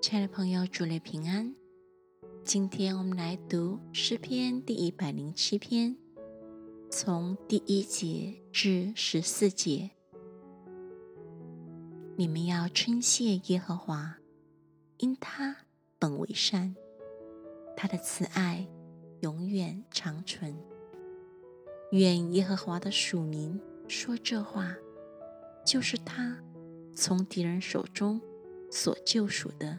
亲爱的朋友，祝你平安。今天我们来读诗篇第一百零七篇，从第一节至十四节。你们要称谢耶和华，因他本为善，他的慈爱永远长存。愿耶和华的属民说这话，就是他从敌人手中所救赎的。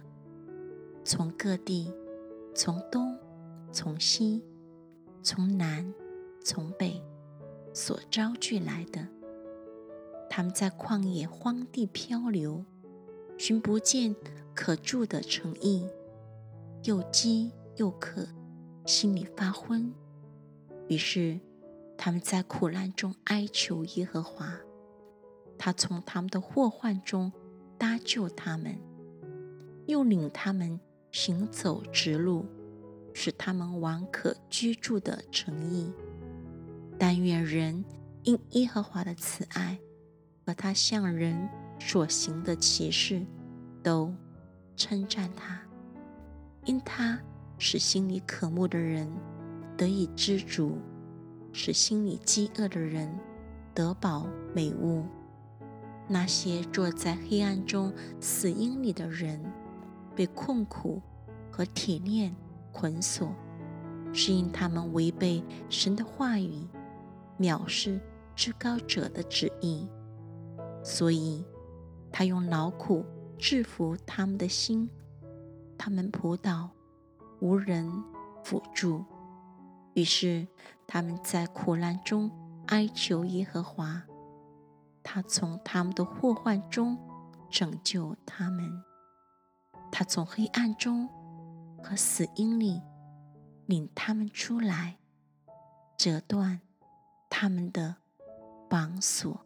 从各地，从东，从西，从南，从北，所招聚来的，他们在旷野荒地漂流，寻不见可住的城邑，又饥又渴，心里发昏。于是，他们在苦难中哀求耶和华，他从他们的祸患中搭救他们，又领他们。行走直路，使他们往可居住的城邑。但愿人因耶和华的慈爱和他向人所行的奇事，都称赞他，因他使心里渴慕的人得以知足，使心里饥饿的人得饱美物。那些坐在黑暗中死荫里的人。被困苦和铁链捆锁，是因他们违背神的话语，藐视至高者的旨意，所以他用劳苦制服他们的心，他们仆倒，无人辅助，于是他们在苦难中哀求耶和华，他从他们的祸患中拯救他们。他从黑暗中和死荫里领他们出来，折断他们的绑锁。